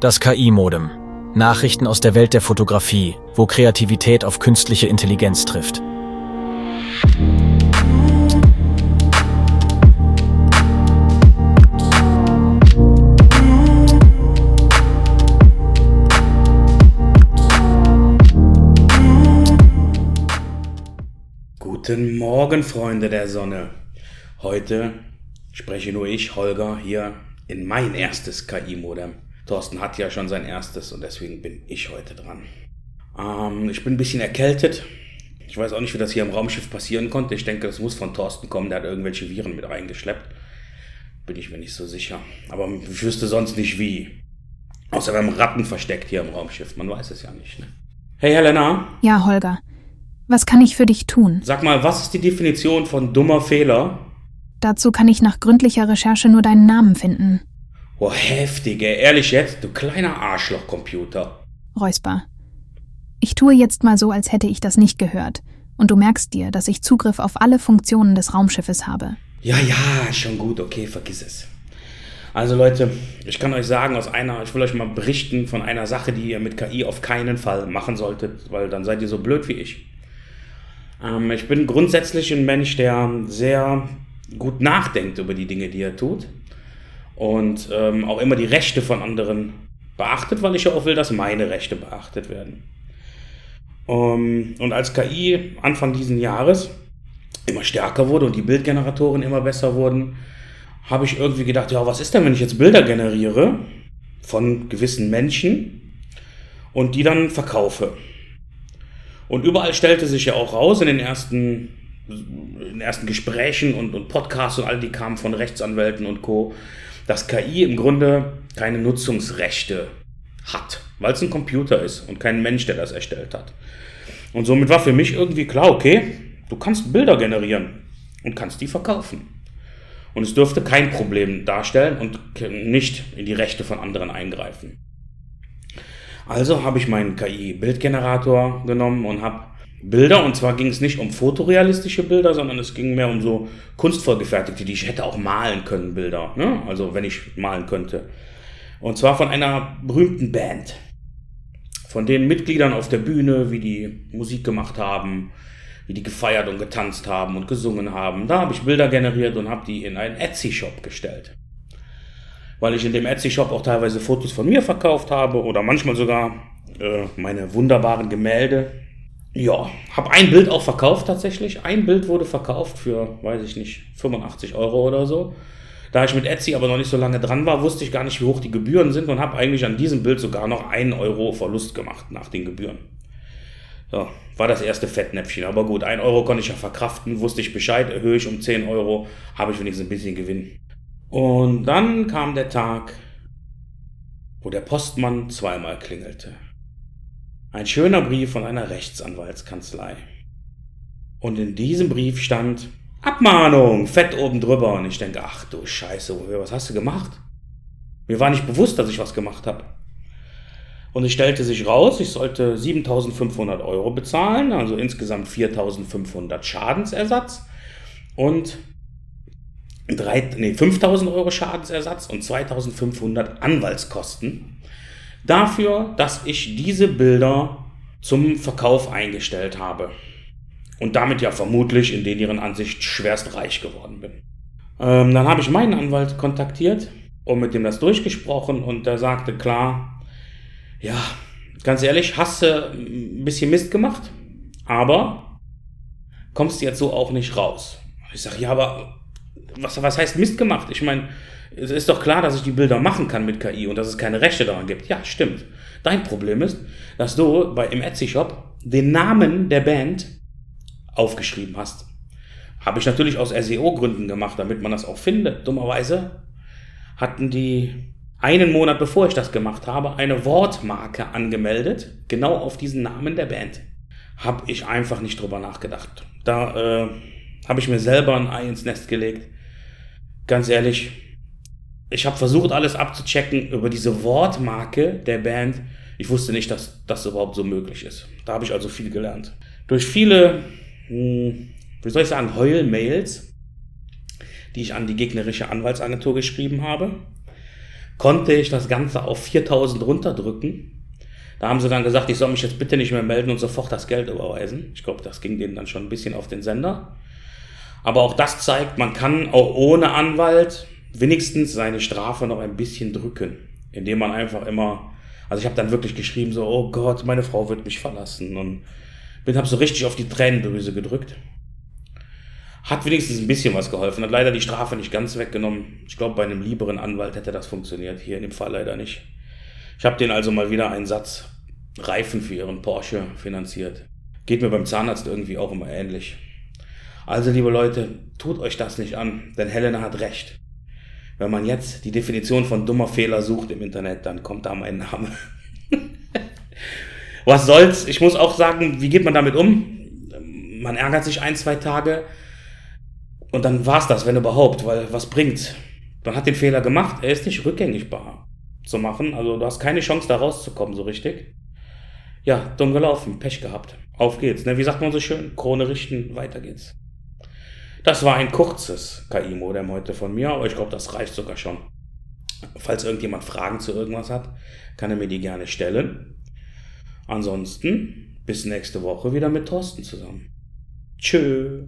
Das KI-Modem. Nachrichten aus der Welt der Fotografie, wo Kreativität auf künstliche Intelligenz trifft. Guten Morgen, Freunde der Sonne. Heute spreche nur ich, Holger, hier in mein erstes KI-Modem. Thorsten hat ja schon sein erstes und deswegen bin ich heute dran. Ähm, ich bin ein bisschen erkältet. Ich weiß auch nicht, wie das hier im Raumschiff passieren konnte. Ich denke, das muss von Thorsten kommen. Der hat irgendwelche Viren mit reingeschleppt. Bin ich mir nicht so sicher. Aber ich wüsste sonst nicht wie. Außer haben Ratten versteckt hier im Raumschiff. Man weiß es ja nicht. Ne? Hey Helena. Ja, Holger. Was kann ich für dich tun? Sag mal, was ist die Definition von dummer Fehler? Dazu kann ich nach gründlicher Recherche nur deinen Namen finden. Oh, heftig, ey. Ehrlich jetzt, du kleiner Arschlochcomputer. Räusper. Ich tue jetzt mal so, als hätte ich das nicht gehört. Und du merkst dir, dass ich Zugriff auf alle Funktionen des Raumschiffes habe. Ja, ja, schon gut, okay, vergiss es. Also Leute, ich kann euch sagen, aus einer, ich will euch mal berichten von einer Sache, die ihr mit KI auf keinen Fall machen solltet, weil dann seid ihr so blöd wie ich. Ähm, ich bin grundsätzlich ein Mensch, der sehr gut nachdenkt über die Dinge, die er tut und ähm, auch immer die Rechte von anderen beachtet, weil ich ja auch will, dass meine Rechte beachtet werden. Um, und als KI Anfang diesen Jahres immer stärker wurde und die Bildgeneratoren immer besser wurden, habe ich irgendwie gedacht, ja, was ist denn, wenn ich jetzt Bilder generiere von gewissen Menschen und die dann verkaufe? Und überall stellte sich ja auch raus in den ersten, in den ersten Gesprächen und, und Podcasts und all die kamen von Rechtsanwälten und Co., dass KI im Grunde keine Nutzungsrechte hat, weil es ein Computer ist und kein Mensch, der das erstellt hat. Und somit war für mich irgendwie klar, okay, du kannst Bilder generieren und kannst die verkaufen. Und es dürfte kein Problem darstellen und nicht in die Rechte von anderen eingreifen. Also habe ich meinen KI-Bildgenerator genommen und habe Bilder, und zwar ging es nicht um fotorealistische Bilder, sondern es ging mehr um so kunstvoll gefertigte, die ich hätte auch malen können, Bilder. Ne? Also wenn ich malen könnte. Und zwar von einer berühmten Band. Von den Mitgliedern auf der Bühne, wie die Musik gemacht haben, wie die gefeiert und getanzt haben und gesungen haben. Da habe ich Bilder generiert und habe die in einen Etsy-Shop gestellt. Weil ich in dem Etsy-Shop auch teilweise Fotos von mir verkauft habe oder manchmal sogar äh, meine wunderbaren Gemälde, ja, habe ein Bild auch verkauft tatsächlich. Ein Bild wurde verkauft für, weiß ich nicht, 85 Euro oder so. Da ich mit Etsy aber noch nicht so lange dran war, wusste ich gar nicht, wie hoch die Gebühren sind und habe eigentlich an diesem Bild sogar noch einen Euro Verlust gemacht nach den Gebühren. So, war das erste Fettnäpfchen. Aber gut, ein Euro konnte ich ja verkraften, wusste ich Bescheid, erhöhe ich um 10 Euro, habe ich wenigstens ein bisschen Gewinn. Und dann kam der Tag, wo der Postmann zweimal klingelte. Ein schöner Brief von einer Rechtsanwaltskanzlei. Und in diesem Brief stand Abmahnung, fett oben drüber. Und ich denke, ach du Scheiße, was hast du gemacht? Mir war nicht bewusst, dass ich was gemacht habe. Und es stellte sich raus, ich sollte 7500 Euro bezahlen, also insgesamt 4500 Schadensersatz und 3, nee, 5000 Euro Schadensersatz und 2500 Anwaltskosten dafür, dass ich diese Bilder zum Verkauf eingestellt habe. Und damit ja vermutlich in deren Ansicht schwerst reich geworden bin. Ähm, dann habe ich meinen Anwalt kontaktiert und mit dem das durchgesprochen und der sagte klar, ja, ganz ehrlich, hast du ein bisschen Mist gemacht, aber kommst jetzt so auch nicht raus. Ich sage, ja, aber was, was heißt Mist gemacht? Ich meine, es ist doch klar, dass ich die Bilder machen kann mit KI und dass es keine Rechte daran gibt. Ja, stimmt. Dein Problem ist, dass du bei, im Etsy-Shop den Namen der Band aufgeschrieben hast. Habe ich natürlich aus SEO-Gründen gemacht, damit man das auch findet. Dummerweise hatten die einen Monat bevor ich das gemacht habe, eine Wortmarke angemeldet, genau auf diesen Namen der Band. Habe ich einfach nicht drüber nachgedacht. Da äh, habe ich mir selber ein Ei ins Nest gelegt. Ganz ehrlich, ich habe versucht, alles abzuchecken über diese Wortmarke der Band. Ich wusste nicht, dass das überhaupt so möglich ist. Da habe ich also viel gelernt. Durch viele, hm, wie soll ich sagen, Heul-Mails die ich an die gegnerische Anwaltsagentur geschrieben habe, konnte ich das Ganze auf 4000 runterdrücken. Da haben sie dann gesagt, ich soll mich jetzt bitte nicht mehr melden und sofort das Geld überweisen. Ich glaube, das ging denen dann schon ein bisschen auf den Sender. Aber auch das zeigt, man kann auch ohne Anwalt wenigstens seine Strafe noch ein bisschen drücken, indem man einfach immer, also ich habe dann wirklich geschrieben so, oh Gott, meine Frau wird mich verlassen und bin habe so richtig auf die Tränendrüse gedrückt. Hat wenigstens ein bisschen was geholfen. Hat leider die Strafe nicht ganz weggenommen. Ich glaube, bei einem lieberen Anwalt hätte das funktioniert. Hier in dem Fall leider nicht. Ich habe den also mal wieder einen Satz Reifen für ihren Porsche finanziert. Geht mir beim Zahnarzt irgendwie auch immer ähnlich. Also, liebe Leute, tut euch das nicht an, denn Helena hat recht. Wenn man jetzt die Definition von dummer Fehler sucht im Internet, dann kommt da mein Name. Was soll's? Ich muss auch sagen, wie geht man damit um? Man ärgert sich ein, zwei Tage und dann war's das, wenn überhaupt, weil was bringt's? Man hat den Fehler gemacht, er ist nicht rückgängigbar zu machen, also du hast keine Chance da rauszukommen, so richtig. Ja, dumm gelaufen, Pech gehabt. Auf geht's, ne? Wie sagt man so schön? Krone richten, weiter geht's. Das war ein kurzes KI-Modem heute von mir, aber ich glaube, das reicht sogar schon. Falls irgendjemand Fragen zu irgendwas hat, kann er mir die gerne stellen. Ansonsten bis nächste Woche wieder mit Thorsten zusammen. Tschö.